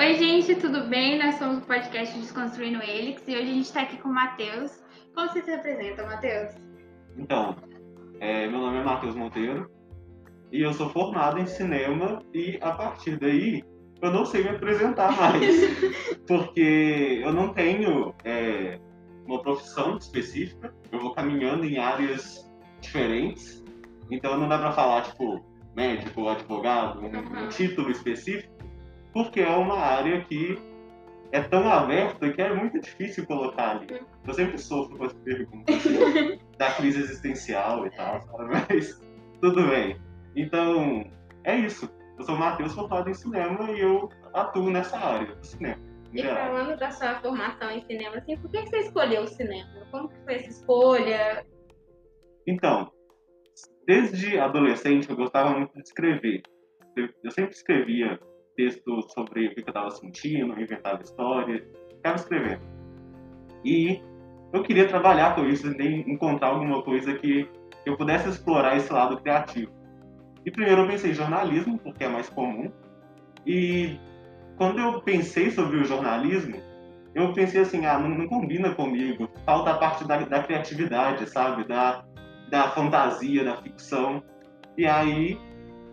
Oi, gente, tudo bem? Nós somos o podcast Desconstruindo Elix e hoje a gente está aqui com o Matheus. Como você se apresenta, Matheus? Então, é, meu nome é Matheus Monteiro e eu sou formado em cinema e a partir daí eu não sei me apresentar mais, porque eu não tenho é, uma profissão específica, eu vou caminhando em áreas diferentes, então não dá para falar, tipo, médico, advogado, um, um título específico, porque é uma área que é tão aberta que é muito difícil colocar ali. Eu sempre sofro com as perguntas da crise existencial e tal, mas tudo bem. Então, é isso. Eu sou o Matheus, formado em cinema e eu atuo nessa área do cinema. E falando da sua formação em cinema, assim, por que você escolheu o cinema? Como que foi essa escolha? Então, desde adolescente eu gostava muito de escrever. Eu sempre escrevia textos sobre o que eu estava sentindo, inventava histórias, ficava escrevendo. E eu queria trabalhar com isso, encontrar alguma coisa que eu pudesse explorar esse lado criativo. E primeiro eu pensei em jornalismo, porque é mais comum. E quando eu pensei sobre o jornalismo, eu pensei assim, ah, não, não combina comigo. Falta a parte da, da criatividade, sabe? Da, da fantasia, da ficção. E aí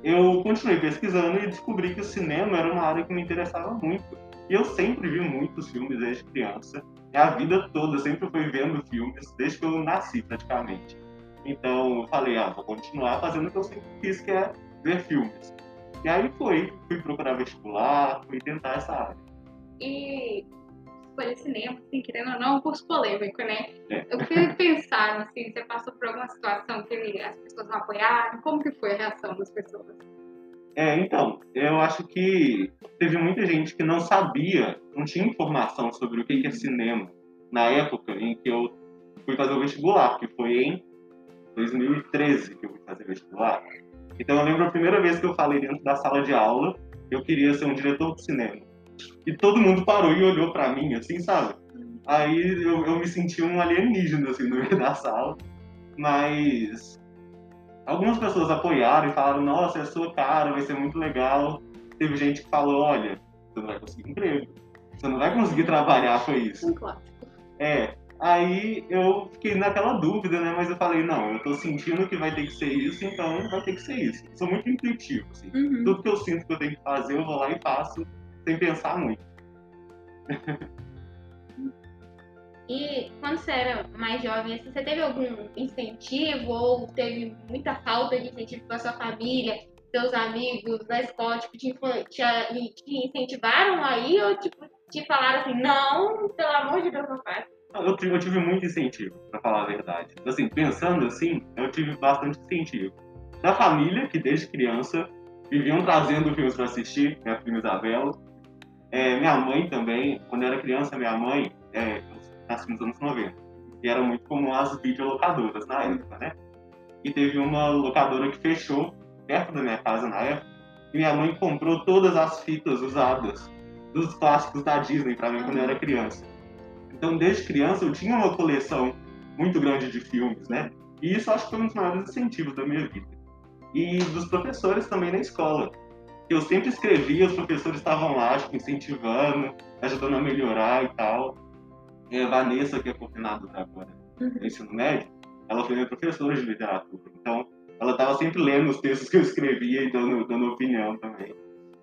eu continuei pesquisando e descobri que o cinema era uma área que me interessava muito. E eu sempre vi muitos filmes desde criança. E a vida toda sempre fui vendo filmes, desde que eu nasci praticamente. Então eu falei, ah, vou continuar fazendo o que eu sempre quis, que é ver filmes. E aí foi, fui procurar vestibular, fui tentar essa área. E escolher cinema, assim, querendo ou não, é um curso polêmico, né? É. O que pensaram, assim, você passou por alguma situação que as pessoas não apoiaram? Como que foi a reação das pessoas? É, então, eu acho que teve muita gente que não sabia, não tinha informação sobre o que é cinema na época em que eu fui fazer o vestibular, que foi em 2013 que eu fui fazer vestibular. Então eu lembro a primeira vez que eu falei dentro da sala de aula, eu queria ser um diretor de cinema. E todo mundo parou e olhou para mim, assim, sabe? Aí eu, eu me senti um alienígena, assim, no meio da sala. Mas algumas pessoas apoiaram e falaram, nossa, é sua cara, vai ser muito legal. Teve gente que falou, olha, você não vai conseguir emprego. Você não vai conseguir trabalhar com isso. É, Aí eu fiquei naquela dúvida, né? Mas eu falei, não, eu tô sentindo que vai ter que ser isso, então vai ter que ser isso. Sou muito intuitivo, assim. Uhum. Tudo que eu sinto que eu tenho que fazer, eu vou lá e faço, sem pensar muito. E quando você era mais jovem, assim, você teve algum incentivo ou teve muita falta de incentivo com a sua família, seus amigos da escola, tipo, te, te, te incentivaram aí ou tipo, te falaram assim, não, pelo amor de Deus, não faz? Eu tive, eu tive muito incentivo, para falar a verdade. Assim, pensando assim, eu tive bastante incentivo. Da família, que desde criança viviam trazendo filmes para assistir, minha prima Isabela. É, minha mãe também, quando eu era criança, minha mãe, é, nasci nos anos 90, e era muito comum as videolocadoras na época, né? E teve uma locadora que fechou perto da minha casa na época, e minha mãe comprou todas as fitas usadas dos clássicos da Disney para mim quando eu era criança. Então, desde criança, eu tinha uma coleção muito grande de filmes, né? E isso acho que foi um dos maiores incentivos da minha vida. E dos professores também na escola. Eu sempre escrevia, os professores estavam lá, tipo, incentivando, ajudando a melhorar e tal. E a Vanessa, que é coordenadora agora do ensino médio, ela foi minha professora de literatura. Então, ela estava sempre lendo os textos que eu escrevia e dando, dando opinião também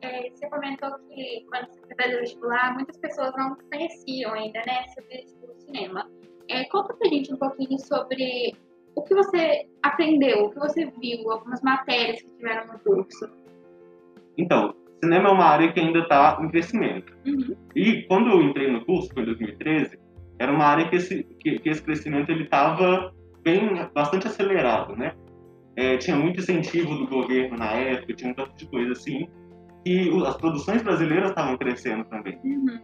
é, você comentou que quando você fez o vestibular, muitas pessoas não conheciam ainda, né, sobre o cinema. É, conta pra gente um pouquinho sobre o que você aprendeu, o que você viu, algumas matérias que tiveram no curso. Então, cinema é uma área que ainda está em crescimento. Uhum. E quando eu entrei no curso, foi em 2013, era uma área que esse, que, que esse crescimento ele estava bem, bastante acelerado, né? É, tinha muito incentivo do governo na época, tinha um tanto de coisa assim e as produções brasileiras estavam crescendo também. Uhum.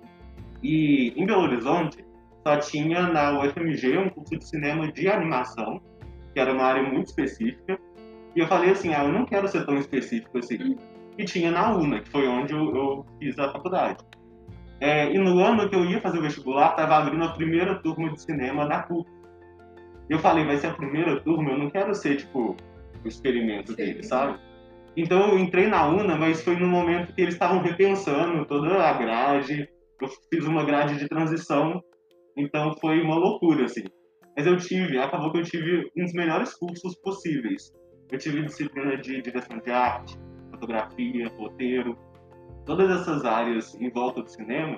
E em Belo Horizonte só tinha na UFMG um curso de cinema de animação, que era uma área muito específica. E eu falei assim, ah, eu não quero ser tão específico assim. Uhum. E tinha na UNA, que foi onde eu, eu fiz a faculdade. É, e no ano que eu ia fazer o vestibular, estava abrindo a primeira turma de cinema da PUC. Eu falei, vai ser a primeira turma, eu não quero ser, tipo, o experimento dele, sabe? Então eu entrei na UNA, mas foi no momento que eles estavam repensando toda a grade. Eu fiz uma grade de transição, então foi uma loucura, assim. Mas eu tive, acabou que eu tive um dos melhores cursos possíveis. Eu tive disciplina de direção de arte, fotografia, roteiro, todas essas áreas em volta do cinema,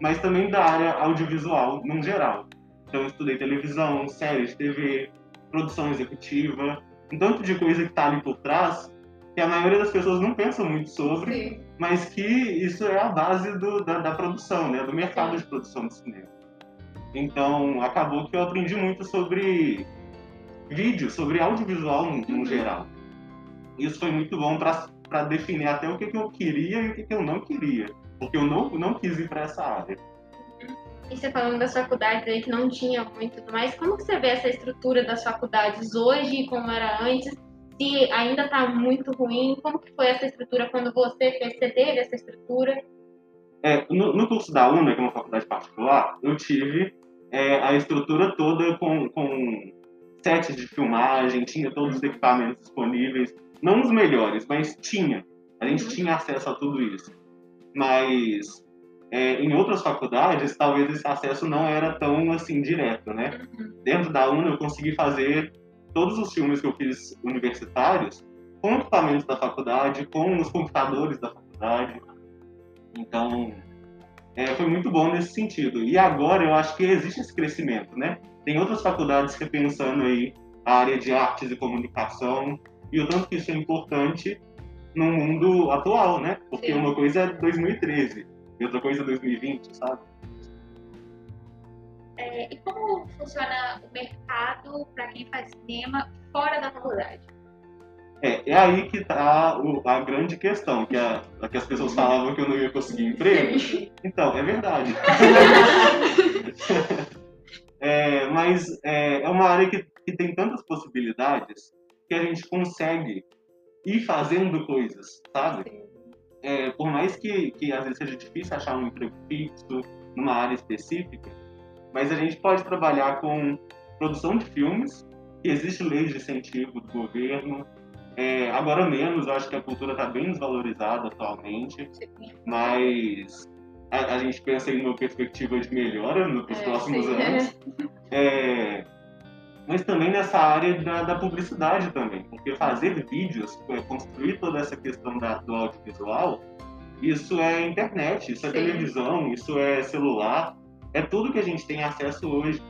mas também da área audiovisual, no geral. Então eu estudei televisão, séries de TV, produção executiva, um tanto de coisa que está ali por trás que a maioria das pessoas não pensa muito sobre, Sim. mas que isso é a base do, da, da, produção, né, do mercado Sim. de produção de cinema. Então, acabou que eu aprendi muito sobre vídeo, sobre audiovisual no, no uhum. geral. Isso foi muito bom para definir até o que, que eu queria e o que, que eu não queria, porque eu não, não quis ir para essa área. E você falando das faculdades aí que não tinha muito, mas como que você vê essa estrutura das faculdades hoje, como era antes? Se ainda está muito ruim, como que foi essa estrutura quando você fez, você teve essa estrutura? É, no, no, curso da UNA, que é uma faculdade particular, eu tive é, a estrutura toda com, com sets de filmagem, tinha todos os equipamentos disponíveis, não os melhores, mas tinha. A gente uhum. tinha acesso a tudo isso. Mas é, em outras faculdades, talvez esse acesso não era tão assim direto, né? Uhum. Dentro da UNA eu consegui fazer todos os filmes que eu fiz universitários com equipamentos da faculdade, com os computadores da faculdade. Então, é, foi muito bom nesse sentido. E agora eu acho que existe esse crescimento, né? Tem outras faculdades repensando aí a área de artes e comunicação e o tanto que isso é importante no mundo atual, né? Porque Sim. uma coisa é 2013 e outra coisa é 2020, sabe? É, e como funciona o mercado para quem faz cinema fora da faculdade? É, é aí que está a grande questão, que, a, que as pessoas falavam que eu não ia conseguir emprego. Sim. Então, é verdade. é, mas é, é, uma área que, que tem tantas possibilidades que a gente consegue ir fazendo coisas, sabe? É, por mais que, que às vezes seja difícil achar um emprego fixo numa área específica, mas a gente pode trabalhar com produção de filmes, que existe lei de incentivo do governo. É, agora menos, eu acho que a cultura está bem desvalorizada atualmente, mas a, a, gente pensa em uma perspectiva de melhora nos é, próximos sim. anos. É, mas também nessa área da, da, publicidade também, porque fazer vídeos, é, construir toda essa questão da, do audiovisual, isso é internet, isso é Sim. televisão, isso é celular, é tudo que a gente tem acesso hoje.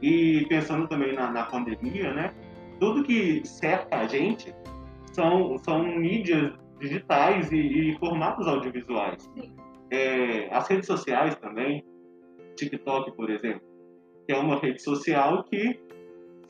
E pensando também na, na pandemia, né? Tudo que cerca a gente são, são mídias digitais e, e formatos audiovisuais. É, as redes sociais também, TikTok, por exemplo, que é uma rede social que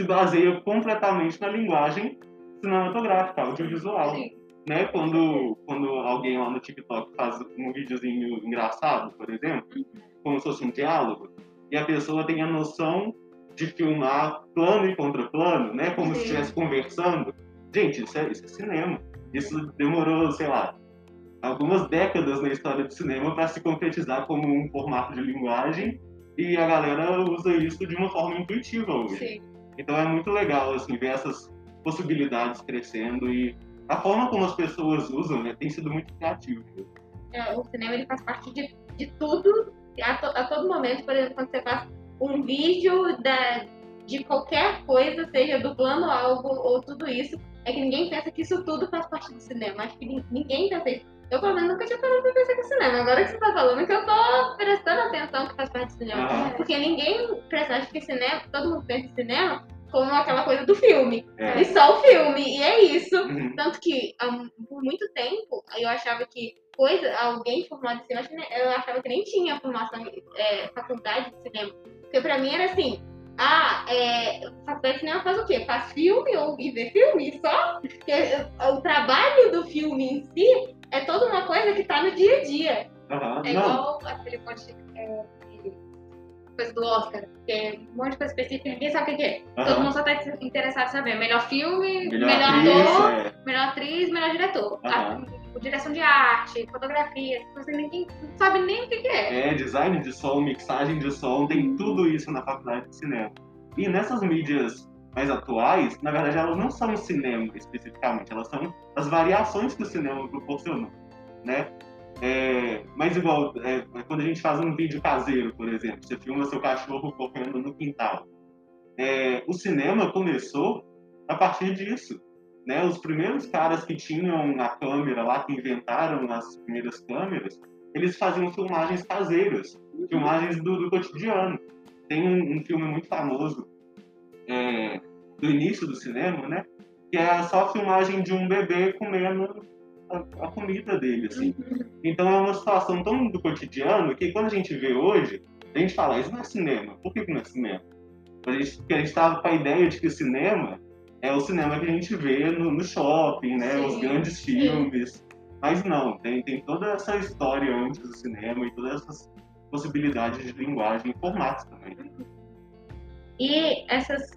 se baseia completamente na linguagem cinematográfica, audiovisual. Sim. Né? Quando, quando alguém lá no TikTok faz um videozinho engraçado, por exemplo, uhum como se fosse um diálogo, e a pessoa tem a noção de filmar plano e contraplano, né? Como Sim. se estivesse conversando. Gente, isso é, isso é cinema. Isso demorou, sei lá, algumas décadas na história do cinema para se concretizar como um formato de linguagem e a galera usa isso de uma forma intuitiva hoje. Sim. Então é muito legal assim ver essas possibilidades crescendo e a forma como as pessoas usam né, tem sido muito criativa. É, o cinema ele faz parte de, de tudo a, to, a todo momento, por exemplo, quando você faz um vídeo da, de qualquer coisa, seja dublando algo ou tudo isso, é que ninguém pensa que isso tudo faz parte do cinema. Acho que ninguém pensa isso. Eu, pelo menos, nunca tinha parado pra pensar é cinema. Agora que você tá falando que eu tô prestando atenção que faz parte do cinema. Ah. Porque ninguém pensa, acho que cinema, todo mundo pensa em cinema como aquela coisa do filme. É. E só o filme. E é isso. Uhum. Tanto que, um, por muito tempo, eu achava que coisa, alguém formado em cinema, eu achava que nem tinha formação, é, faculdade de cinema. Porque pra mim era assim, ah, é, faculdade de cinema faz o quê? Faz filme ou e vê filme só? Porque o trabalho do filme em si é toda uma coisa que tá no dia a dia. Uhum, é igual aquele podcast, é, coisa do Oscar, que é um monte de coisa específica, ninguém sabe o que é. Uhum. Todo mundo só tá interessado em saber. Melhor filme, melhor, melhor atriz, ator, é. melhor atriz, melhor diretor. Uhum direção de arte, fotografia, você ninguém sabe nem o que, que é. É, design de som, mixagem de som, tem tudo isso na faculdade de cinema. E nessas mídias mais atuais, na verdade, elas não são o cinema especificamente, elas são as variações que o cinema proporcionou, né? É, mas igual, é, quando a gente faz um vídeo caseiro, por exemplo, você filma seu cachorro correndo no quintal. É, o cinema começou a partir disso. Né? Os primeiros caras que tinham a câmera lá, que inventaram as primeiras câmeras, eles faziam filmagens caseiras, filmagens do, do cotidiano. Tem um, um, filme muito famoso é, do início do cinema, né? Que é só a filmagem de um bebê comendo a, a, comida dele, assim. Então é uma situação tão do cotidiano que quando a gente vê hoje, a gente fala, isso não é cinema. Por que, que não é cinema? A gente, porque a gente estava com a ideia de que o cinema é o cinema que a gente vê no, no shopping, né? Sim, Os grandes sim. filmes. Mas não, tem, tem toda essa história antes do cinema e todas essas possibilidades de linguagem e formatos também. E essas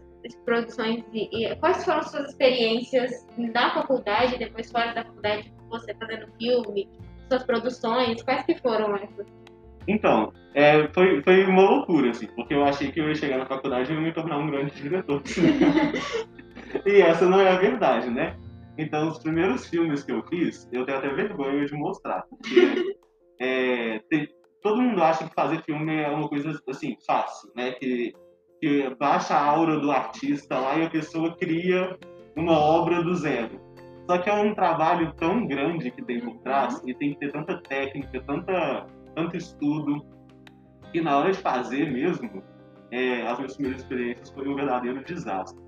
produções, e, quais foram suas experiências na faculdade, depois fora da faculdade, você fazendo filme, suas produções, quais que foram essas? Então, é, foi, foi uma loucura, assim, porque eu achei que eu ia chegar na faculdade e ia me tornar um grande diretor e essa não é a verdade, né? Então, os primeiros filmes que eu fiz, eu tenho até vergonha de mostrar. Porque, é, tem, todo mundo acha que fazer filme é uma coisa, assim, fácil, né? Que, que baixa a aura do artista lá e a pessoa cria uma obra do zero. Só que é um trabalho tão grande que tem por trás e tem que ter tanta técnica, tanta, tanto estudo, que na hora de fazer mesmo, é, as minhas primeiras experiências foram um verdadeiro desastre.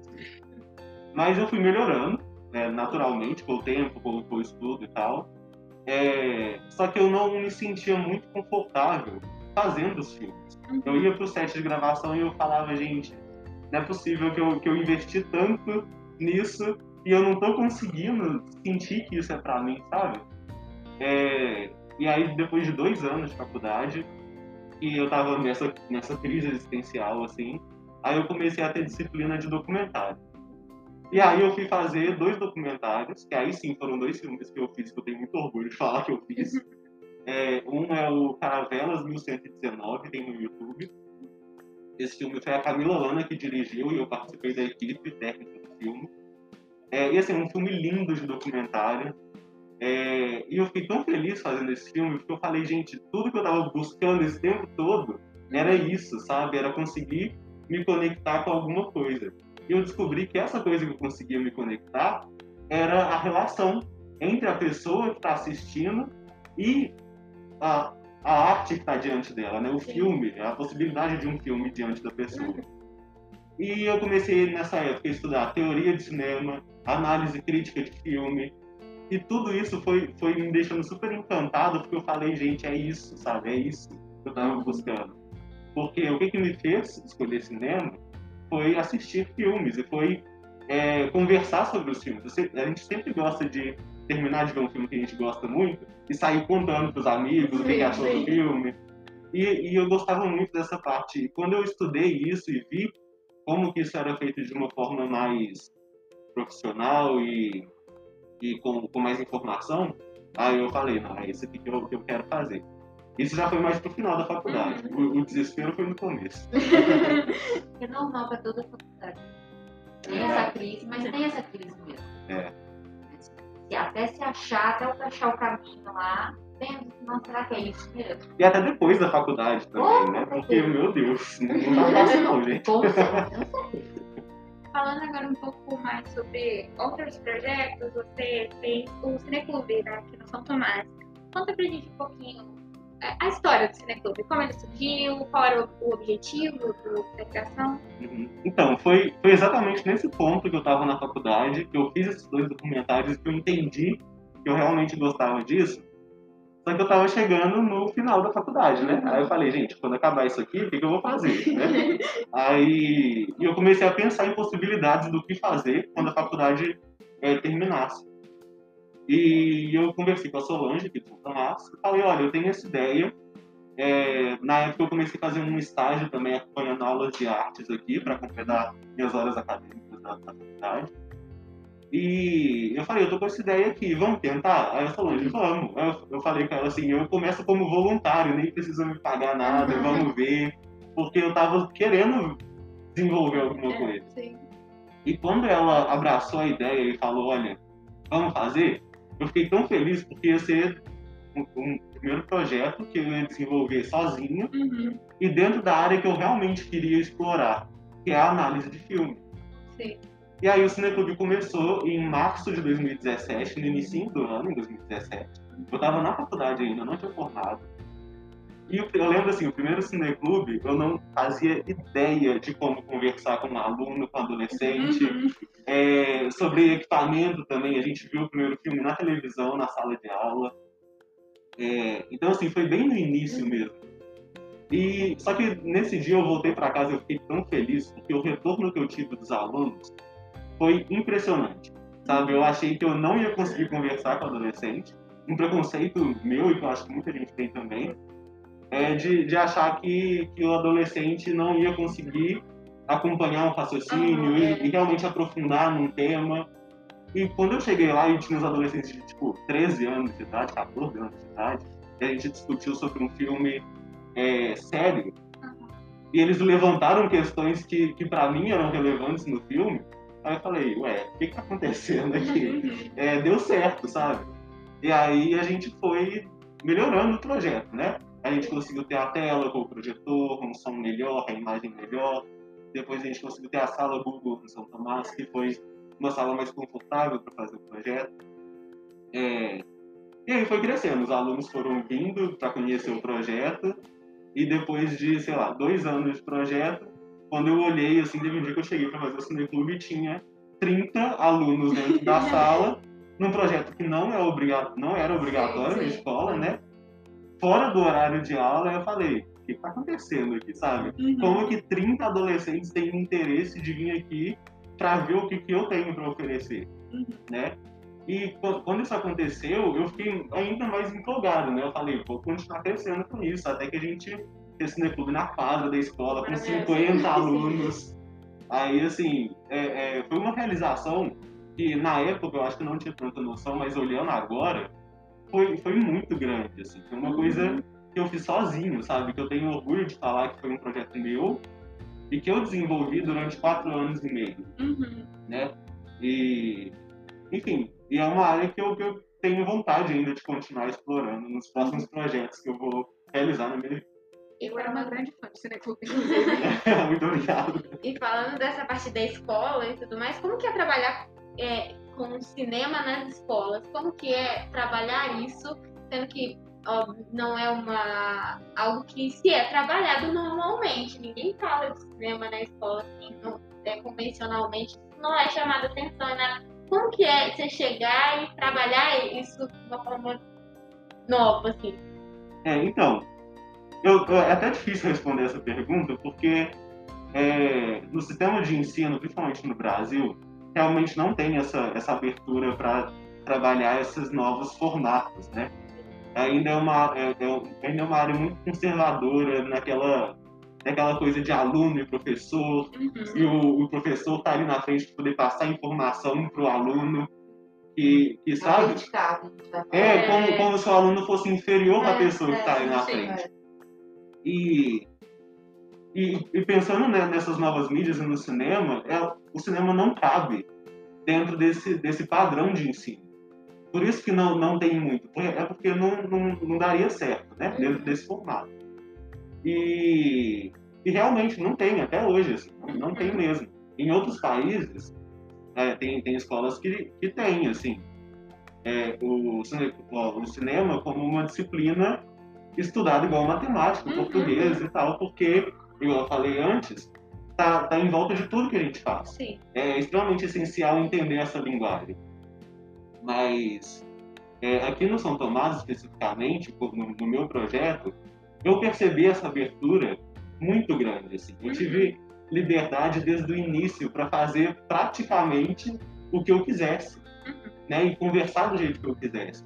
Mas eu fui melhorando, né, naturalmente, com o tempo, com, com, o estudo e tal. É, só que eu não me sentia muito confortável fazendo os filmes. Eu ia pro set de gravação e eu falava, gente, não é possível que eu, que eu investi tanto nisso e eu não tô conseguindo sentir que isso é pra mim, sabe? É, e aí, depois de dois anos de faculdade, e eu tava nessa, nessa crise existencial, assim, aí eu comecei a ter disciplina de documentário. E aí eu fui fazer dois documentários, que aí sim foram dois filmes que eu fiz, que eu tenho muito orgulho de falar que eu fiz. É, um é o Caravelas 1119, tem no YouTube. Esse filme foi a Camila Lana que dirigiu e eu participei da equipe técnica do filme. É, e assim, um filme lindo de documentário. É, e eu fiquei tão feliz fazendo esse filme, porque eu falei, gente, tudo que eu estava buscando esse tempo todo era isso, sabe? Era conseguir me conectar com alguma coisa. E eu descobri que essa coisa que eu conseguia me conectar era a relação entre a pessoa que está assistindo e a, a arte que está diante dela, né? O filme, a possibilidade de um filme diante da pessoa. Uhum. E eu comecei nessa época a estudar teoria de cinema, análise crítica de filme, e tudo isso foi, foi me deixando super encantado, porque eu falei, gente, é isso, sabe? É isso que eu estava buscando. Porque o que, que me fez escolher cinema foi assistir filmes e foi é, conversar sobre os filmes. A gente sempre gosta de terminar de ver um filme que a gente gosta muito e sair contando para os amigos o que achou do filme. E, e, eu gostava muito dessa parte. E quando eu estudei isso e vi como que isso era feito de uma forma mais profissional e, e com, com mais informação, aí eu falei, não, é isso aqui que eu, que eu quero fazer. Isso já foi mais pro final da faculdade. Uhum. O, o desespero foi no começo. é normal para toda faculdade. Tem é. essa crise, mas tem essa crise mesmo. É. Se até se achar, até eu achar o caminho lá, não será que é isso mesmo? E até depois da faculdade também, oh, né? Porque, meu Deus, não tá fácil não, gente. Falando agora um pouco mais sobre outros projetos, você tem o Cineclube né, aqui no São Tomás. Conta pra gente um pouquinho a história do Cineclube, como ele surgiu, qual era o objetivo do, da criação? Uhum. Então, foi, foi exatamente nesse ponto que eu estava na faculdade, que eu fiz esses dois documentários, que eu entendi que eu realmente gostava disso, só que eu estava chegando no final da faculdade, né? Aí eu falei, gente, quando acabar isso aqui, o que, que eu vou fazer? Né? Aí eu comecei a pensar em possibilidades do que fazer quando a faculdade é, terminasse. E eu conversei com a Solange, aqui de São Tomás, e falei, olha, eu tenho essa ideia. É, na época eu comecei a fazer um estágio também acompanhando aulas de artes aqui, para completar minhas horas acadêmicas da, faculdade. E eu falei, eu tô com essa ideia aqui, vamos tentar? Aí a Solange, vamos. Eu, eu falei com ela assim, eu começo como voluntário, nem precisa me pagar nada, vamos ver. Porque eu tava querendo desenvolver alguma é, coisa. Sim. E quando ela abraçou a ideia e falou, olha, vamos fazer, eu fiquei tão feliz porque ia ser um, um primeiro projeto que eu ia desenvolver sozinho Uhum. e dentro da área que eu realmente queria explorar, que é a análise de filme. Sim. E aí o Cineclube começou em março de 2017, no início do ano, em 2017. Eu estava na faculdade ainda, não tinha formado. E eu eu lembro assim, o primeiro Cineclube, eu não fazia ideia de como conversar com um aluno, com um adolescente, Uhum. é, sobre equipamento também. A gente viu o primeiro filme na televisão, na sala de aula. É, então, assim, foi bem no início mesmo. E, só que nesse dia eu voltei para casa e eu fiquei tão feliz, porque o retorno que eu tive dos alunos foi impressionante. Sabe, eu achei que eu não ia conseguir conversar com adolescente. Um preconceito meu, e que eu acho que muita gente tem também, é de, de achar que, que o adolescente não ia conseguir acompanhar um raciocínio Aham, e, é. e realmente aprofundar num tema. E quando eu cheguei lá e tinha uns adolescentes de tipo 13 anos de idade, 14 anos de idade, e a gente discutiu sobre um filme é, sério, e eles levantaram questões que, que para mim eram relevantes no filme, aí eu falei, ué, o que que tá acontecendo aqui? Uhum. é, deu certo, sabe? E aí a gente foi melhorando o projeto, né? A gente conseguiu ter a tela com o projetor, um som melhor, a imagem melhor. Depois a gente conseguiu ter a sala Google no São Tomás, que foi uma sala mais confortável para fazer o projeto. É, E aí foi crescendo, os alunos foram vindo para conhecer o projeto. E depois de, sei lá, dois anos de projeto, quando eu olhei, assim, teve um dia que eu cheguei para fazer o Cineclube tinha 30 alunos dentro da sala, num projeto que não, é obriga... não era obrigatório Sim, na sim. escola, né? Fora do horário de aula, eu falei, o que está acontecendo aqui, sabe? Uhum. Como que 30 adolescentes têm interesse de vir aqui para ver o que, que eu tenho para oferecer, Uhum. né? E qu- quando isso aconteceu, eu fiquei ainda mais empolgado, né? Eu falei, vou continuar crescendo com isso, até que a gente esse cineclube na quadra da escola, com Maravilhoso. 50 alunos. Aí, assim, é- é, foi uma realização que na época eu acho que não tinha tanta noção, mas olhando agora, foi, foi muito grande, assim. Foi uma Uhum. coisa que eu fiz sozinho, sabe? Que eu tenho orgulho de falar que foi um projeto meu e que eu desenvolvi durante quatro anos e meio, Uhum. né? E, enfim, e é uma área que eu, que eu tenho vontade ainda de continuar explorando nos próximos projetos que eu vou realizar na minha vida. Eu era uma grande fã de Cineclube, inclusive. Muito obrigado. E falando dessa parte da escola e tudo mais, como que é trabalhar é, com cinema nas escolas? Como que é trabalhar isso, sendo que não é uma algo que se é trabalhado normalmente. Ninguém fala de cinema na escola assim, não, é, convencionalmente. Não é chamado atenção, é nada. Como que é você chegar e trabalhar isso de uma forma nova, assim? É, então, eu- é até difícil responder essa pergunta, porque é, no sistema de ensino, principalmente no Brasil, realmente não tem essa, essa abertura para trabalhar esses novos formatos, né? Ainda é uma, é, é- ainda é uma área muito conservadora naquela, naquela coisa de aluno e professor, Uhum. e o, o professor está ali na frente para poder passar informação para o aluno, que, que sabe? Gente vai falar. É, É. como, como se o aluno fosse inferior à É, pessoa que está ali na sim, frente. E, e, e pensando né, nessas novas mídias e no cinema, é, o cinema não cabe dentro desse, desse padrão de ensino. Por isso que não, não tem muito. É porque não, não, não daria certo, né? Dentro desse formato. E, e realmente não tem, até hoje, assim, não, tem mesmo. Em outros países, é, tem, tem escolas que, que têm, assim, é, o, o cinema como uma disciplina estudada igual matemática, Uhum. português e tal, porque, igual eu falei antes, tá, tá em volta de tudo que a gente faz Sim. é extremamente essencial entender essa linguagem. Mas é, aqui no São Tomás, especificamente, no, no meu projeto, eu percebi essa abertura muito grande. Assim. Eu tive liberdade desde o início para fazer praticamente o que eu quisesse né, e conversar do jeito que eu quisesse.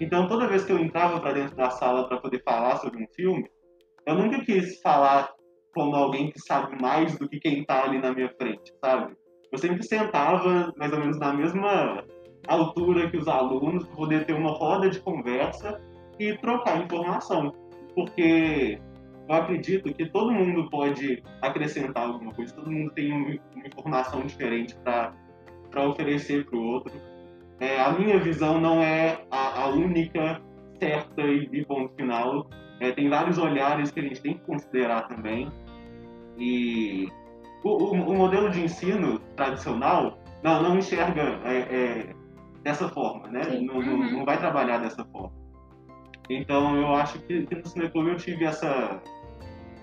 Então, toda vez que eu entrava para dentro da sala para poder falar sobre um filme, eu nunca quis falar como alguém que sabe mais do que quem está ali na minha frente, sabe? Eu sempre sentava mais ou menos na mesma altura que os alunos para poder ter uma roda de conversa e trocar informação, porque eu acredito que todo mundo pode acrescentar alguma coisa, todo mundo tem uma, informação diferente para oferecer para o outro. É, a minha visão não é a, a única certa e, e ponto final. É, tem vários olhares que a gente tem que considerar também. E o, o, o modelo de ensino tradicional não, não enxerga é, é, dessa forma, né? Não, uhum. não, não, vai trabalhar dessa forma. Então, eu acho que, que no Cineclube eu tive essa,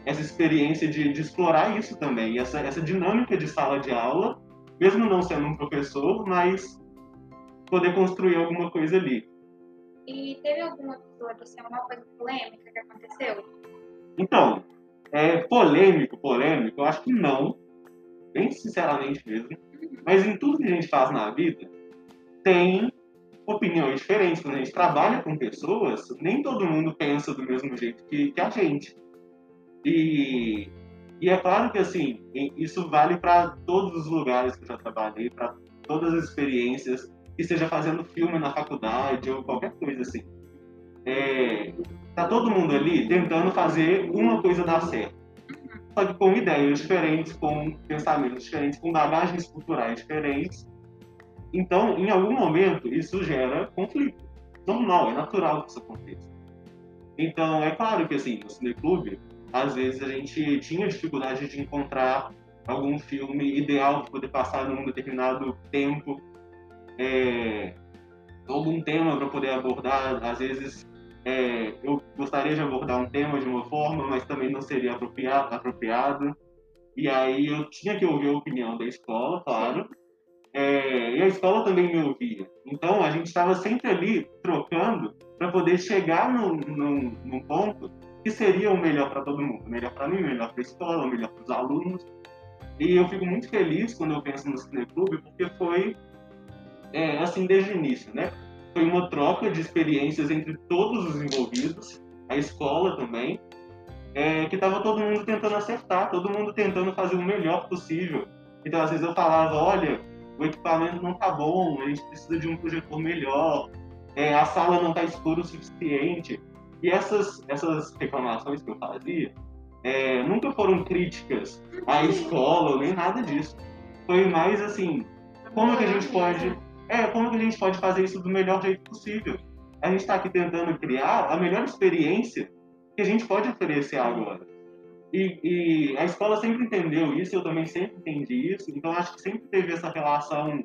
essa experiência de, de explorar isso também, essa, essa dinâmica de sala de aula, mesmo não sendo um professor, mas poder construir alguma coisa ali. E teve algum episódio, assim, alguma coisa polêmica que aconteceu? Então, é, polêmico, polêmico, eu acho que não, bem sinceramente mesmo. Mas em tudo que a gente faz na vida, tem opiniões diferentes. Quando a gente trabalha com pessoas, nem todo mundo pensa do mesmo jeito que, que a gente. E, e é claro que, assim, isso vale para todos os lugares que eu já trabalhei, para todas as experiências que seja fazendo filme na faculdade ou qualquer coisa assim. É, tá todo mundo ali tentando fazer uma coisa dar certo. Só que com ideias diferentes, com pensamentos diferentes, com bagagens culturais diferentes. Então, em algum momento, isso gera conflito. Normal, é natural que isso aconteça. Então, é claro que, assim, no cineclube, às vezes a gente tinha dificuldade de encontrar algum filme ideal para poder passar num determinado tempo é, algum tema para poder abordar. Às vezes é, eu gostaria de abordar um tema de uma forma, mas também não seria apropriado. apropriado. E aí eu tinha que ouvir a opinião da escola, claro. É, e a escola também me ouvia. Então a gente estava sempre ali trocando para poder chegar num, num, num, ponto que seria o melhor para todo mundo. Melhor para mim, melhor para a escola, melhor para os alunos. E eu fico muito feliz quando eu penso no Cineclube, porque foi é, assim desde o início, né? Foi uma troca de experiências entre todos os envolvidos, a escola também, é, que estava todo mundo tentando acertar, todo mundo tentando fazer o melhor possível. Então, às vezes eu falava, olha, o equipamento não tá bom, a gente precisa de um projetor melhor, é, a sala não tá escura o suficiente. E essas, essas reclamações que eu fazia é, nunca foram críticas à escola, nem nada disso. Foi mais assim, como que a gente pode é, como que a gente pode fazer isso do melhor jeito possível? A gente está aqui tentando criar a melhor experiência que a gente pode oferecer agora. E, e, a escola sempre entendeu isso, eu também sempre entendi isso, então acho que sempre teve essa relação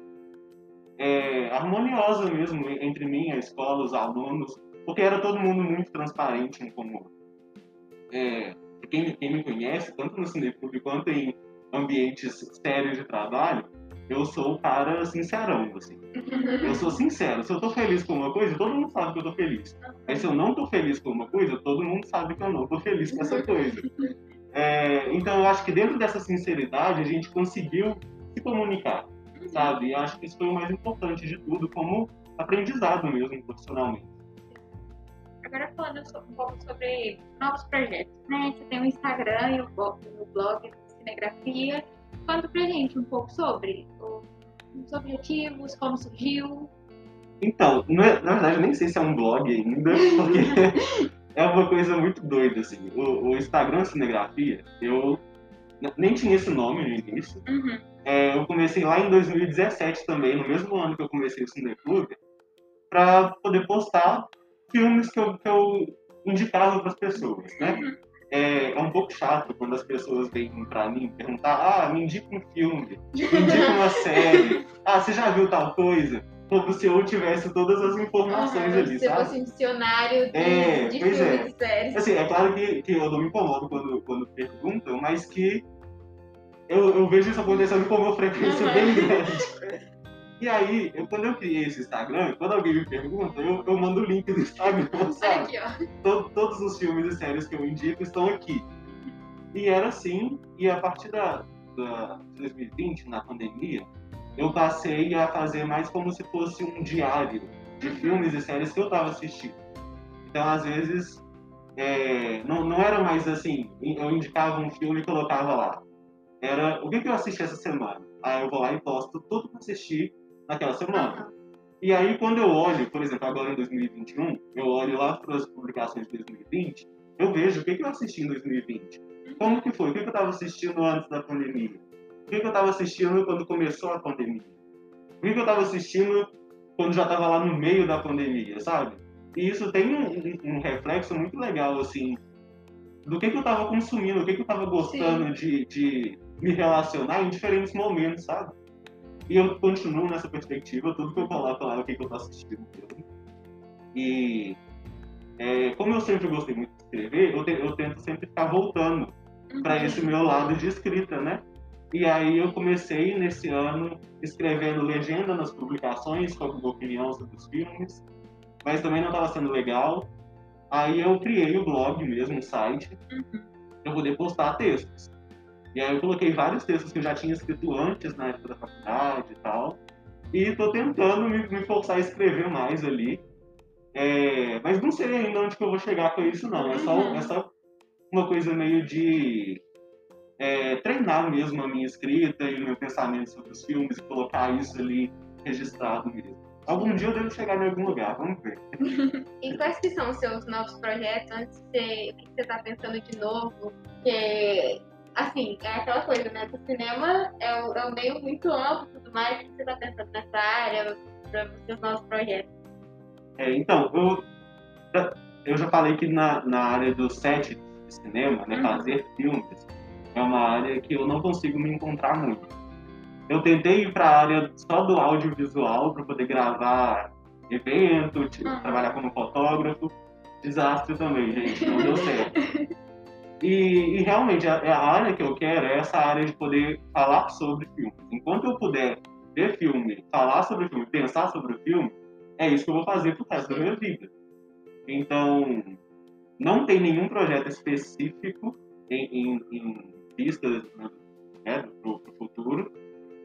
é, harmoniosa mesmo entre mim, a escola, os alunos, porque era todo mundo muito transparente um com o outro. É, quem, quem me conhece, tanto no Cineclube quanto em ambientes sérios de trabalho, eu sou o cara sincerão, assim. Eu sou sincero. Se eu tô feliz com uma coisa, todo mundo sabe que eu tô feliz. Mas se eu não tô feliz com uma coisa, todo mundo sabe que eu não tô feliz com essa coisa. É, então eu acho que dentro dessa sinceridade a gente conseguiu se comunicar, sabe? E acho que isso foi o mais importante de tudo, como aprendizado mesmo profissionalmente. Agora falando um pouco sobre novos projetos, né? Você tem o Instagram e o blog, o blog Cinegrafia Conta pra gente um pouco sobre os objetivos, como surgiu. Então, é, na verdade, eu nem sei se é um blog ainda, porque é uma coisa muito doida, assim. O, o Instagram Cinegrafia, eu nem tinha esse nome no início. Uhum. É, eu comecei lá em 2017 também, no mesmo ano que eu comecei o Cineclube, para poder postar filmes que eu, que eu indicava para as pessoas, né? Uhum é, é um pouco chato quando as pessoas vêm pra mim perguntar: ah, me indica um filme, me indica uma série, ah, você já viu tal coisa? Como se eu tivesse todas as informações ali, se sabe? Se fosse um dicionário de, é, de filmes é. e séries. Assim, é claro que, que eu não me incomodo quando, quando perguntam, mas que eu, eu vejo isso acontecendo com uma frequência uhum. bem grande. E aí, eu, quando eu criei esse Instagram, quando alguém me pergunta, eu, eu mando o link do Instagram, sabe? Aqui, Todo, todos os filmes e séries que eu indico estão aqui. E era assim, e a partir da, da 2020, na pandemia, eu passei a fazer mais como se fosse um diário de filmes e séries que eu estava assistindo. Então, às vezes, é, não, não era mais assim, eu indicava um filme e colocava lá. Era o que, que eu assisti essa semana. Aí eu vou lá e posto tudo que eu assisti naquela semana. E aí, quando eu olho, por exemplo, agora em 2021, eu olho lá para as publicações de 2020, eu vejo o que, que eu assisti em 2020. Como que foi? O que, que eu estava assistindo antes da pandemia? O que, que eu estava assistindo quando começou a pandemia? O que, que eu estava assistindo quando já estava lá no meio da pandemia, sabe? E isso tem um, um reflexo muito legal, assim, do que, que eu estava consumindo, o que, que eu estava gostando de, de me relacionar em diferentes momentos, sabe? E eu continuo nessa perspectiva, tudo que eu coloco lá é o que, que eu estou assistindo mesmo. E é, como eu sempre gostei muito de escrever, eu, te, eu tento sempre ficar voltando para Uhum. esse meu lado de escrita, né? E aí eu comecei nesse ano escrevendo legenda nas publicações, com a opinião sobre os filmes, mas também não estava sendo legal. Aí eu criei o blog mesmo, um site, Uhum. para poder postar textos. E aí eu coloquei vários textos que eu já tinha escrito antes, na época da faculdade e tal. E estou tentando me, me forçar a escrever mais ali. É, mas não sei ainda onde que eu vou chegar com isso, não. É só, Uhum. é só uma coisa meio de é, treinar mesmo a minha escrita e o meu pensamento sobre os filmes e colocar isso ali registrado mesmo. Algum dia eu devo chegar em algum lugar, vamos ver. E quais que são os seus novos projetos? Antes de você, o que você está pensando de novo? Porque, assim, é aquela coisa, né? O cinema é um, é um meio muito amplo e tudo mais. Que você está pensando nessa área para os seus novos projetos? É, então, eu, eu já falei que na, na área do set de cinema, né, Uhum. fazer filmes, é uma área que eu não consigo me encontrar muito. Eu tentei ir para a área só do audiovisual para poder gravar evento, tipo, Uhum. trabalhar como fotógrafo. Desastre também, gente, não deu certo. E, e realmente, a, a área que eu quero é essa área de poder falar sobre filmes. Enquanto eu puder ver filme, falar sobre filme, pensar sobre o filme, é isso que eu vou fazer pro resto da minha vida. Então, não tem nenhum projeto específico em, em, em vista né, pro, pro futuro,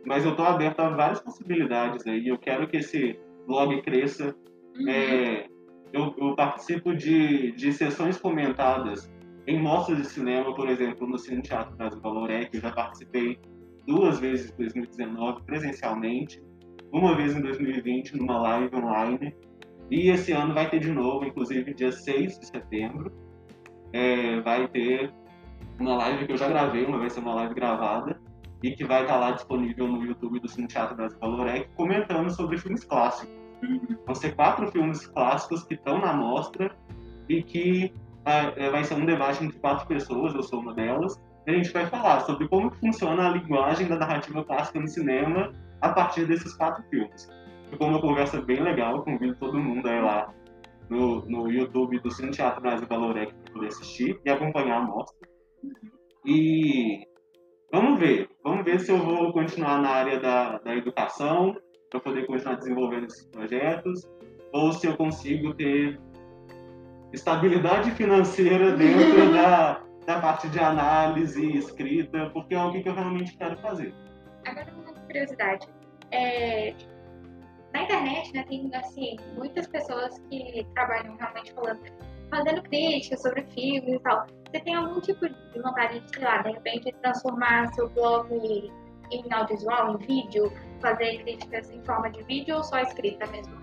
mas eu estou aberto a várias possibilidades aí. Eu quero que esse blog cresça. Uhum. É, eu, eu participo de, de sessões comentadas em mostras de cinema, por exemplo, no Cine Teatro Brasil Valorec. Eu já participei duas vezes em 2019 presencialmente, uma vez em 2020 numa live online. E esse ano vai ter de novo, inclusive dia 6 de setembro. É, vai ter uma live que eu já gravei, uma vai ser uma live gravada, e que vai estar lá disponível no YouTube do Cine Teatro Brasil Valorec, comentando sobre filmes clássicos. Vão ser quatro filmes clássicos que estão na mostra e que vai ser um debate entre quatro pessoas, eu sou uma delas, e a gente vai falar sobre como funciona a linguagem da narrativa clássica no cinema a partir desses quatro filmes. Ficou uma conversa bem legal, convido todo mundo a ir lá no, no YouTube do Cine Teatro Brasil Valorec para poder assistir e acompanhar a mostra. E vamos ver, vamos ver se eu vou continuar na área da, da educação, para poder continuar desenvolvendo esses projetos, ou se eu consigo ter estabilidade financeira dentro da, da parte de análise e escrita, porque é o que eu realmente quero fazer. Agora uma curiosidade. É, na internet, né, tem assim, muitas pessoas que trabalham realmente falando, fazendo críticas sobre filmes e tal. Você tem algum tipo de vontade de, sei lá, de repente transformar seu blog em audiovisual, em vídeo, fazer críticas em forma de vídeo ou só escrita mesmo?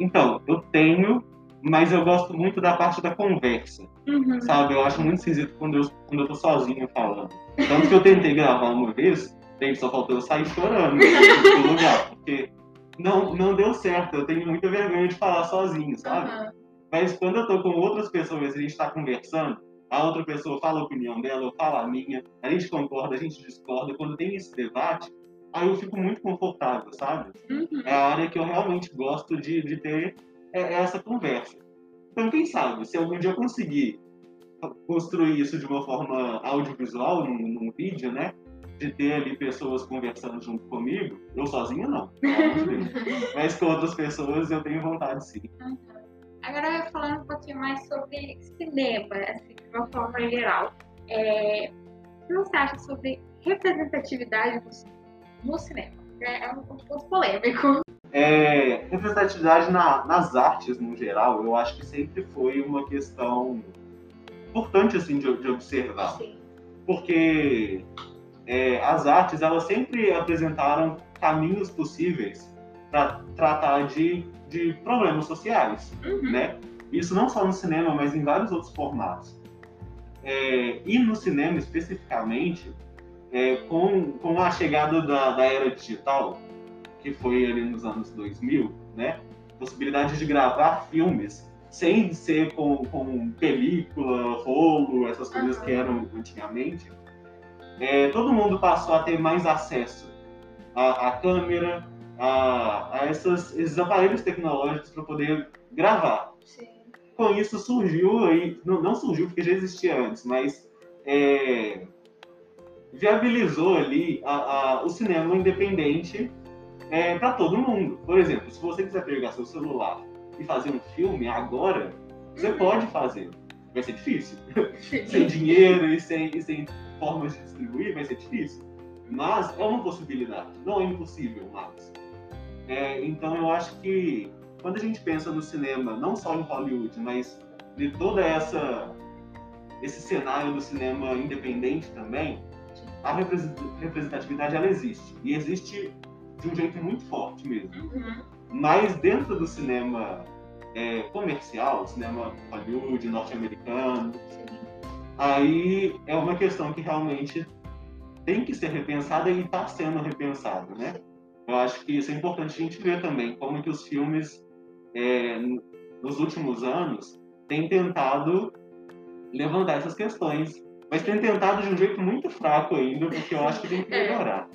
Então, eu tenho, mas eu gosto muito da parte da conversa, Uhum. sabe? Eu acho muito esquisito quando eu, quando eu tô sozinho falando. Tanto que eu tentei gravar uma vez, gente, só faltou eu sair chorando do lugar, porque não, não deu certo. Eu tenho muita vergonha de falar sozinho, sabe? Aham. Mas quando eu tô com outras pessoas e a gente tá conversando, a outra pessoa fala a opinião dela, eu falo a minha, a gente concorda, a gente discorda. Quando tem esse debate, aí eu fico muito confortável, sabe? Uhum. É a área que eu realmente gosto de, de ter é, essa conversa. Então, quem sabe, se algum dia eu conseguir construir isso de uma forma audiovisual, num, num vídeo, né? De ter ali pessoas conversando junto comigo, eu sozinho não, mas com outras pessoas eu tenho vontade sim. Agora falando um pouquinho mais sobre cinema, assim, de uma forma geral. É, o que você acha sobre representatividade no cinema? É é um ponto polêmico. É, representatividade na- nas artes no geral, eu acho que sempre foi uma questão importante assim de, de observar. Sim. porque é, as artes elas sempre apresentaram caminhos possíveis para tratar de, de problemas sociais, Uhum. né? Isso não só no cinema, mas em vários outros formatos. é, ir no cinema especificamente, é, com, com a chegada da, da era digital, que foi ali nos anos 2000, né? Possibilidade de gravar filmes sem ser com, com película, rolo, essas coisas que eram antigamente, é, todo mundo passou a ter mais acesso à, à câmera, a, a essas, esses aparelhos tecnológicos para poder gravar. Sim. Com isso surgiu aí, não, não surgiu porque já existia antes, mas é, viabilizou ali a- a- o cinema independente para todo mundo. Por exemplo, se você quiser pegar seu celular e fazer um filme agora, você pode fazer. Vai ser difícil. sem dinheiro e sem, e sem formas de distribuir, vai ser difícil. Mas é uma possibilidade, não é impossível mais. É, então eu acho que quando a gente pensa no cinema, não só em Hollywood, mas de toda essa esse cenário do cinema independente também, a represent- representatividade ela existe e existe de um jeito muito forte mesmo. Uhum. Mas dentro do cinema é, comercial, cinema Hollywood, norte-americano, aí é uma questão que realmente tem que ser repensada e está sendo repensada, né? Eu acho que isso é importante a gente ver também como que os filmes é, nos últimos anos têm tentado levantar essas questões, mas têm tentado de um jeito muito fraco ainda, porque eu acho que tem que É. melhorar.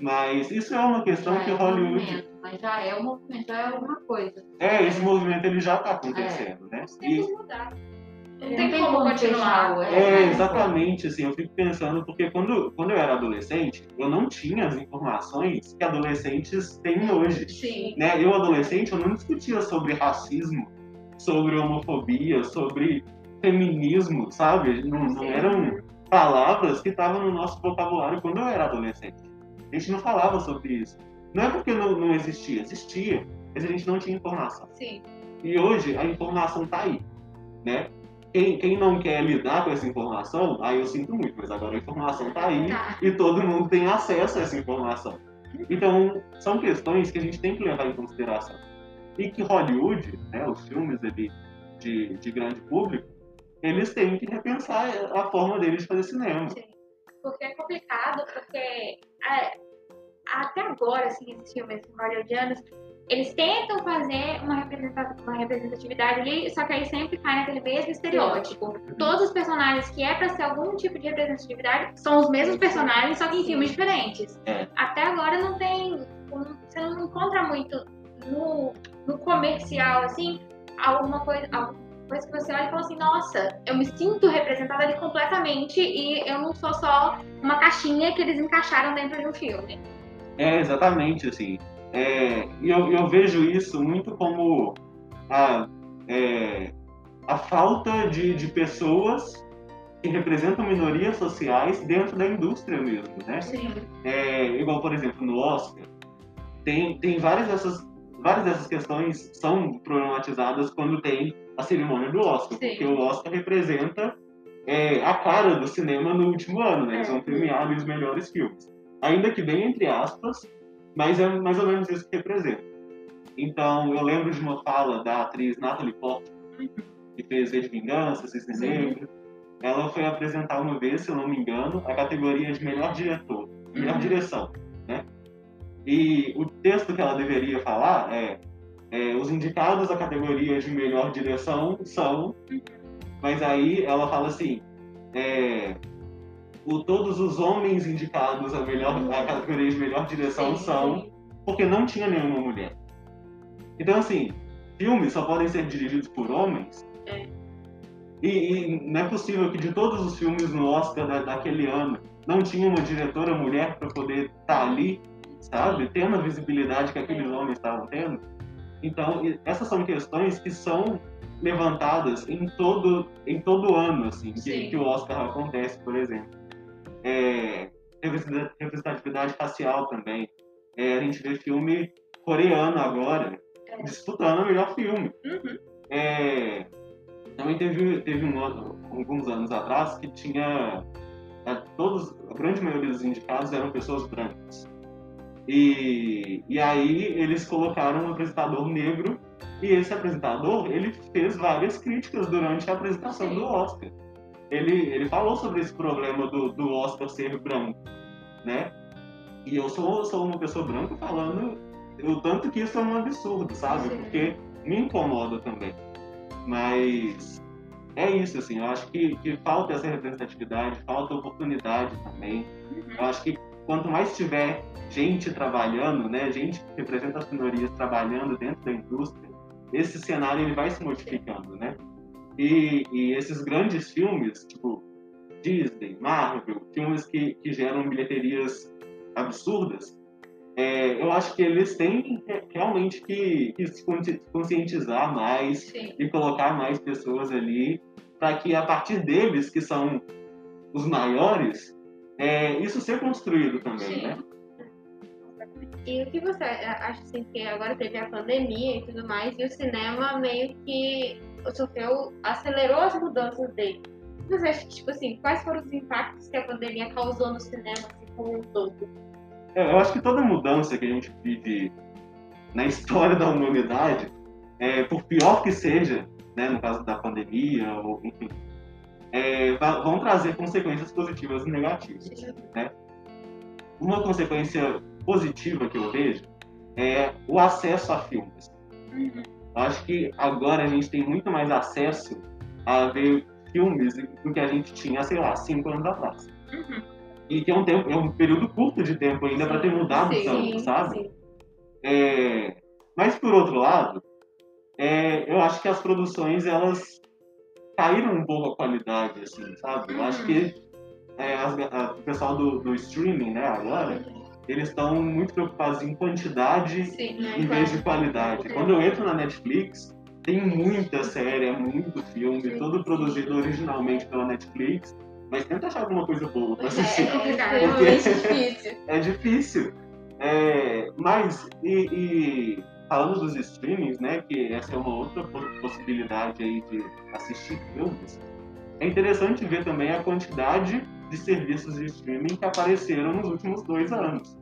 Mas isso é uma questão Já que é um Hollywood movimento, mas já é um movimento, já é alguma coisa. é esse movimento ele já está acontecendo, né? Os E- tempos mudaram. Não tem tem como como continuar. o- É, É, exatamente, assim, eu fico pensando, porque quando, quando eu era adolescente, eu não tinha as informações que adolescentes têm hoje. Sim. Né? Eu, adolescente, eu não discutia sobre racismo, sobre homofobia, sobre feminismo, sabe? Não, não eram palavras que estavam no nosso vocabulário quando eu era adolescente. A gente não falava sobre isso. Não é porque não, não existia, existia, mas a gente não tinha informação. Sim. E hoje a informação está aí, né? Quem, quem não quer lidar com essa informação, aí eu sinto muito, mas agora a informação está aí Tá. e todo mundo tem acesso a essa informação. Então, são questões que a gente tem que levar em consideração. E que Hollywood, né, os filmes ali de, de grande público, eles têm que repensar a forma deles de fazer cinema. Sim. Porque é complicado, porque é, até agora, assim, esses filmes hollywoodianos, eles tentam fazer uma, uma representatividade ali, só que aí sempre cai naquele mesmo estereótipo. Todos os personagens que é pra ser algum tipo de representatividade são os mesmos personagens, só que em filmes diferentes. É. Até agora não tem. Você não encontra muito no, no comercial, assim, alguma coisa. alguma coisa que você olha e fala assim, nossa, eu me sinto representada ali completamente e eu não sou só uma caixinha que eles encaixaram dentro de um filme. É, exatamente, assim. É, e eu, eu vejo isso muito como a, é, a falta de, de pessoas que representam minorias sociais dentro da indústria mesmo, né? Sim. É, igual, por exemplo, no Oscar, tem, tem várias, dessas, várias dessas questões são problematizadas quando tem a cerimônia do Oscar, Sim. porque o Oscar representa é, a cara do cinema no último ano, né? Eles É. vão premiar ali os melhores filmes. Ainda que bem entre aspas, mas é mais ou menos isso que representa. Então, eu lembro de uma fala da atriz Natalie Portman, que fez V de Vingança, Cisne. Negro. Ela foi apresentar uma vez, se eu não me engano, a categoria de melhor diretor, melhor Uhum. direção, né? E o texto que ela deveria falar é, é, os indicados à categoria de melhor direção são, mas aí ela fala assim, é, o, todos os homens indicados à melhor à categoria de melhor direção Sim, são sim. porque não tinha nenhuma mulher. Então, assim, filmes só podem ser dirigidos por homens. É. E, e não é possível que de todos os filmes no Oscar da- daquele ano não tinha uma diretora mulher para poder estar ali, sabe? Tendo a visibilidade que aqueles É. homens estavam tendo. Então, essas são questões que são levantadas em todo, em todo ano, assim, que, que o Oscar acontece, por exemplo. É, representa- representatividade racial também. É, a gente vê filme coreano agora É. disputando o melhor filme. Uhum. É, também teve, teve um ano- alguns anos atrás que tinha é, todos, a grande maioria dos indicados eram pessoas brancas. E, e aí eles colocaram um apresentador negro e esse apresentador ele fez várias críticas durante a apresentação Sim. do Oscar. ele, ele falou sobre esse problema do, do Oscar ser branco, né? E eu sou, sou uma pessoa branca falando o tanto que isso é um absurdo, sabe? Sim. Porque me incomoda também. Mas é isso, assim, eu acho que, que falta essa representatividade, falta oportunidade também. Eu acho que quanto mais tiver gente trabalhando, né, gente que representa as minorias trabalhando dentro da indústria, esse cenário ele vai se modificando, né? E, e esses grandes filmes, tipo Disney, Marvel, filmes que, que geram bilheterias absurdas, é, eu acho que eles têm re- realmente que, que se consci- conscientizar mais Sim. e colocar mais pessoas ali para que a partir deles, que são os maiores, é, isso ser construído também, Sim. né? E o que você acha assim que agora teve a pandemia e tudo mais, e o cinema meio que sofreu, acelerou as mudanças dele. Você acha que, tipo assim, quais foram os impactos que a pandemia causou no cinema assim, como um todo? É, Eu acho que toda mudança que a gente vive na história da humanidade, é, por pior que seja, né, no caso da pandemia, ou enfim, é, vão trazer consequências positivas e negativas. Uma consequência positiva que eu vejo é o acesso a filmes. Uhum. Eu acho que agora a gente tem muito mais acesso a ver filmes do que a gente tinha, sei lá, cinco anos atrás. Uhum. E que é um, tempo, é um período curto de tempo ainda para ter mudado Sim, tanto, sabe? É, mas por outro lado, é, eu acho que as produções elas caíram um pouco a qualidade, assim, sabe? Eu acho Uhum. que é, as- a- o pessoal do, do streaming, né, agora, eles estão muito preocupados em quantidade Sim, né? em vez de qualidade. Quando eu entro na Netflix, tem muita série, é muito filme, Sim. todo produzido originalmente pela Netflix, mas tenta achar alguma coisa boa pra assistir. É complicado, é difícil. É difícil. É, mas, e, e falando dos streamings, né, que essa é uma outra po- possibilidade aí de assistir filmes, é interessante ver também a quantidade de serviços de streaming que apareceram nos últimos dois anos.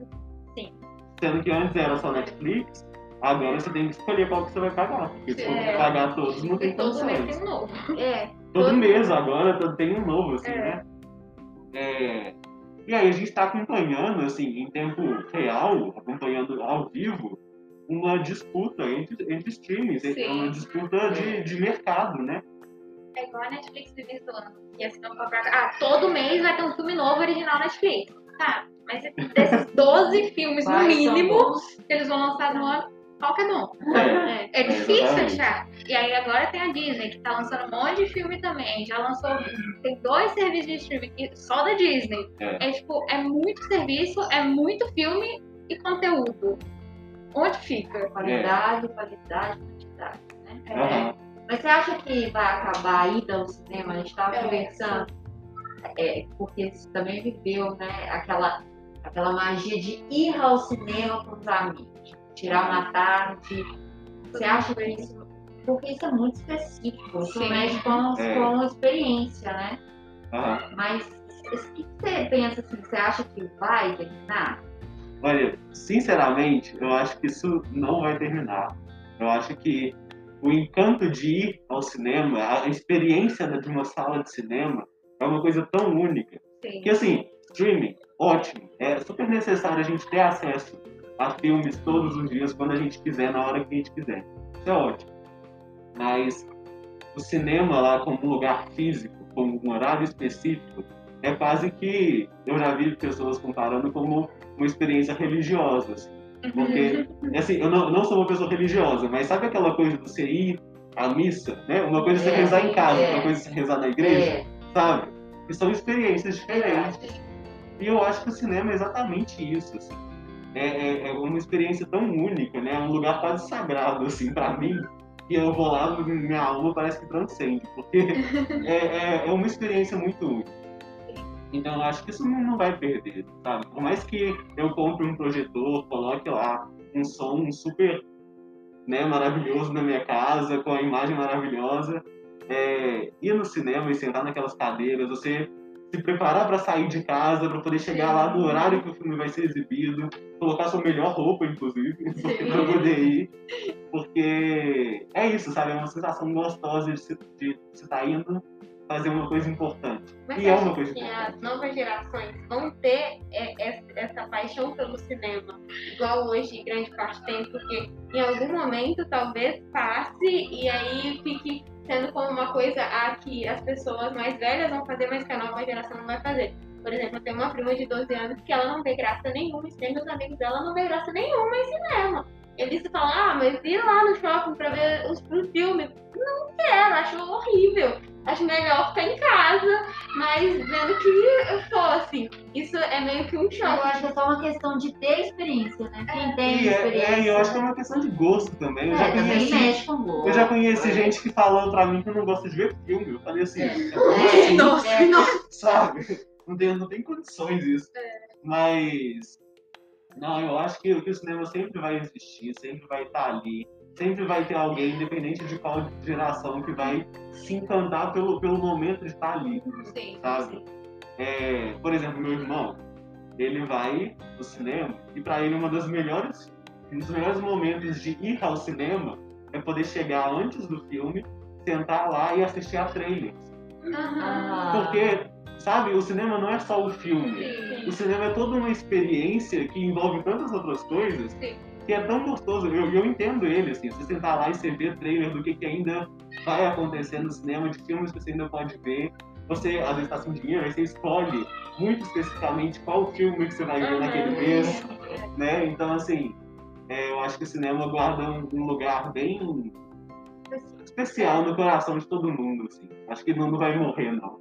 Sim. Sendo que antes era só Netflix, agora você tem que escolher qual que você vai pagar. Porque se for É. pagar todos, não tem E todo mês condições. tem um novo. É. Todo todo- mês agora tá- tem um novo, assim, É. né? É, E aí a gente está acompanhando, assim, em tempo real, acompanhando ao vivo, uma disputa entre, entre streams, é Sim. uma disputa de, de mercado, né? É igual a Netflix vive zoando. E assim, não comprar... Ah, todo mês vai ter um filme novo original Netflix. Tá, mas desses 12 filmes, no Vai, mínimo, que eles vão lançar no ano, qual que é bom? É, é difícil exatamente. achar. E aí agora tem a Disney, que tá lançando um monte de filme também. Já lançou. Tem dois serviços de streaming só da Disney. É. É tipo, é muito serviço, é muito filme e conteúdo. Onde fica? Qualidade, qualidade, quantidade. Né? É. Aham. Mas você acha que vai acabar a ida ao cinema? A gente estava É, conversando, é, porque você também viveu né, aquela, aquela magia de ir ao cinema com os amigos, tirar uma tarde. Você acha que isso. Porque isso é muito específico, isso Sim. mexe com, É. com a experiência, né? Aham. Mas o que você pensa assim? Você acha que vai terminar? Olha, sinceramente, eu acho que isso não vai terminar. Eu acho que o encanto de ir ao cinema, a experiência de uma sala de cinema, é uma coisa tão única. Sim. Que assim, streaming, ótimo. É super necessário a gente ter acesso a filmes todos os dias, quando a gente quiser, na hora que a gente quiser. Isso é ótimo. Mas o cinema lá como um lugar físico, como um horário específico, é quase que eu já vi pessoas comparando como uma experiência religiosa. assim. Porque, assim, eu não, não sou uma pessoa religiosa, mas sabe aquela coisa de você ir à missa, né? Uma coisa é você É, rezar em casa, é. outra coisa é você rezar na igreja, É, sabe? Que são experiências diferentes. E eu acho que o cinema é exatamente isso, assim. É, é- é uma experiência tão única, né? É um lugar quase sagrado, assim, pra mim. E eu vou lá, minha alma parece que transcende, porque é, é- é uma experiência muito única. Então eu acho que isso não, vai perder, sabe? Por mais que eu compre um projetor, coloque lá um som super né, maravilhoso na minha casa, com a imagem maravilhosa, é, ir no cinema e sentar naquelas cadeiras, você se preparar para sair de casa, para poder chegar lá no horário que o filme vai ser exibido, colocar sua melhor roupa, inclusive, para poder ir, porque é isso, sabe? É uma sensação gostosa de você estar indo fazer uma coisa importante. Mas E é uma coisa que importante. as novas gerações vão ter é, essa, essa paixão pelo cinema, igual hoje grande parte tem, porque em algum momento talvez passe e aí fique sendo como uma coisa a que as pessoas mais velhas vão fazer, mas que a nova geração não vai fazer. Por exemplo, eu tenho uma prima de 12 anos que ela não vê graça nenhuma em cinema, e os amigos dela não vê graça nenhuma em cinema. Eles falam, ah, mas ir lá no shopping pra ver os um filme. Não quero, acho horrível. Acho melhor ficar em casa, mas vendo que eu sou assim. Isso é meio que um Eu choque. acho que é só uma questão de ter experiência, né? Quem tem E é, experiência. é, e eu acho que é uma questão de gosto também. Eu já É, também conheci, mexe com gosto. eu já conheci É. gente que falou pra mim que não gosta de ver filme. Eu falei assim, É. assim, Nossa, É. nossa. sabe? Não tem, não tem condições isso. Mas, não, eu acho que, que o cinema sempre vai existir, sempre vai estar ali. Sempre vai ter alguém, independente de qual geração, que vai se encantar pelo, pelo momento de estar ali. Sim, sabe? É, por exemplo, meu irmão, ele vai no cinema e pra ele uma das melhores, um dos melhores momentos de ir ao cinema é poder chegar antes do filme, sentar lá e assistir a trailer. Aham. Ah, Porque, sabe, o cinema não é só o filme. Sim. O cinema é toda uma experiência que envolve tantas outras coisas Sim. que é tão gostoso. Eu, eu entendo ele, assim, você sentar lá e você ver trailer do que, que ainda vai acontecer no cinema, de filmes que você ainda pode ver. Você, às vezes, está sem dinheiro, aí você escolhe muito especificamente qual filme que você vai ver Aham. naquele mês, né? Então, assim, é, eu acho que o cinema guarda um, um lugar bem especial no coração de todo mundo, assim. Acho que não, não vai morrer, não.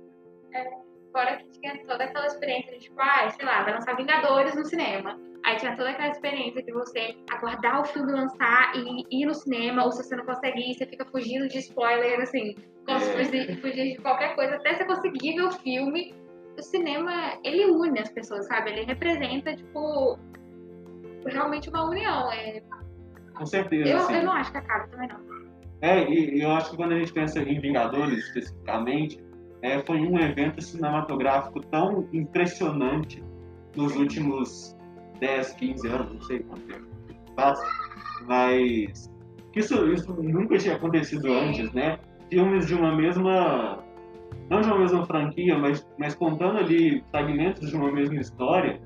Fora que tinha toda aquela experiência de, tipo, ah, sei lá, vai lançar Vingadores no cinema. Aí tinha toda aquela experiência de você aguardar o filme lançar e ir no cinema, ou se você não consegue ir, você fica fugindo de spoiler, assim, como se É. fosse fugir de qualquer coisa, até você conseguir ver o filme. O cinema, ele une as pessoas, sabe? Ele representa, tipo, realmente uma união. É, Com certeza, eu, assim. eu não acho que acaba também, não. É, e eu acho que quando a gente pensa em Vingadores especificamente, é, foi um evento cinematográfico tão impressionante nos últimos 10, 15 anos, não sei quanto tempo faz, mas isso, isso nunca tinha acontecido antes, né? Filmes de uma mesma, não de uma mesma franquia, mas, mas contando ali fragmentos de uma mesma história,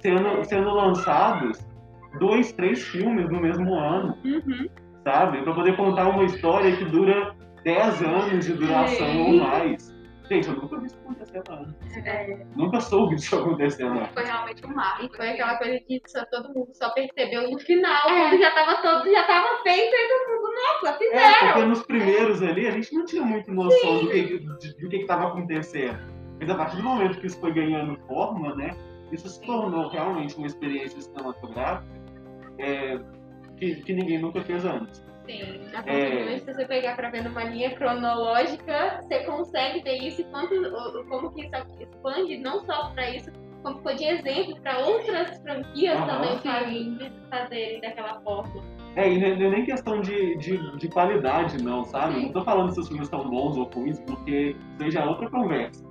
sendo, sendo lançados dois, três filmes no mesmo ano Uhum. sabe? Pra poder contar uma história que dura 10 anos de duração ou mais. Gente, eu nunca vi isso acontecer antes. É, Nunca soube disso acontecendo antes. foi realmente um marco. E foi aquela coisa que só, todo mundo só percebeu no final, É. quando já tava todo, já tava feito, e todo mundo, nossa, fizeram. É, porque nos primeiros ali a gente não tinha muito noção do que, de- do que estava acontecendo. Mas a partir do momento que isso foi ganhando forma, né? Isso se tornou realmente uma experiência cinematográfica é, que, que ninguém nunca fez antes. Sim, a partir É. do momento que você pegar pra ver numa linha cronológica, você consegue ver isso e quanto, como que isso expande, não só pra isso, como ficou de exemplo pra outras franquias também fazerem, fazerem daquela forma. É, e não é não é nem questão de, de, de qualidade, não, sabe? Não tô falando se os filmes são bons ou ruins, porque é outra conversa.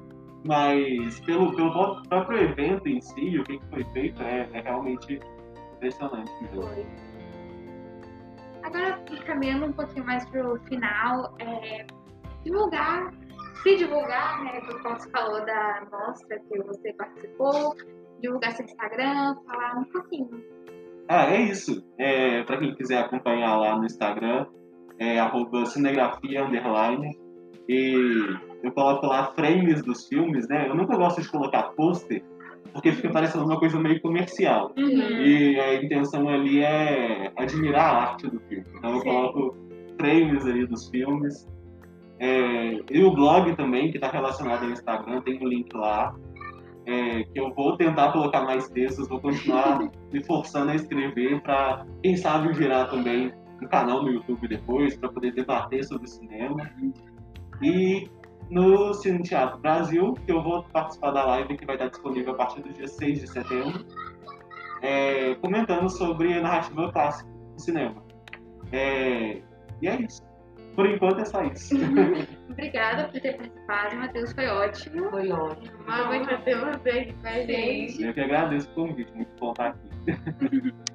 Mas pelo, pelo pró- próprio evento em si, o que que foi feito é, é realmente impressionante mesmo. Foi. Agora, caminhando um pouquinho mais pro final, é, divulgar, se divulgar, né, qual você falou da mostra que você participou, divulgar seu Instagram, falar um pouquinho. Ah, é isso. É, pra quem quiser acompanhar lá no Instagram, é arroba cinegrafia underline. E eu coloco lá frames dos filmes, né? Eu nunca gosto de colocar pôster, porque fica parecendo uma coisa meio comercial. Uhum. E a intenção ali é admirar a arte do filme. Então eu Sim. coloco frames ali dos filmes. É, e o blog também, que está relacionado ao Instagram, tem um link lá. é, que eu vou tentar colocar mais textos, vou continuar me forçando a escrever para, quem sabe, virar também um canal no YouTube depois, para poder debater sobre cinema. E no Cine Teatro Brasil, que eu vou participar da live que vai estar disponível a partir do dia 6 de setembro, é, comentando sobre a narrativa clássica do cinema. É, e é isso. Por enquanto é só isso. Obrigada por ter participado, Matheus, foi ótimo. Foi ótimo. Uma honra ter você aqui com a gente. Eu que agradeço o convite, muito bom estar aqui.